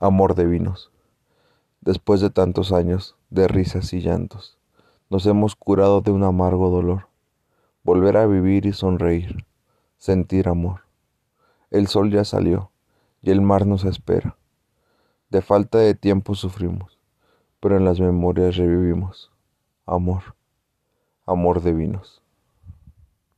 Amor de vinos. Después de tantos años de risas y llantos, nos hemos curado de un amargo dolor. Volver a vivir y sonreír, sentir amor. El sol ya salió y el mar nos espera. De falta de tiempo sufrimos, pero en las memorias revivimos. Amor, amor de vinos.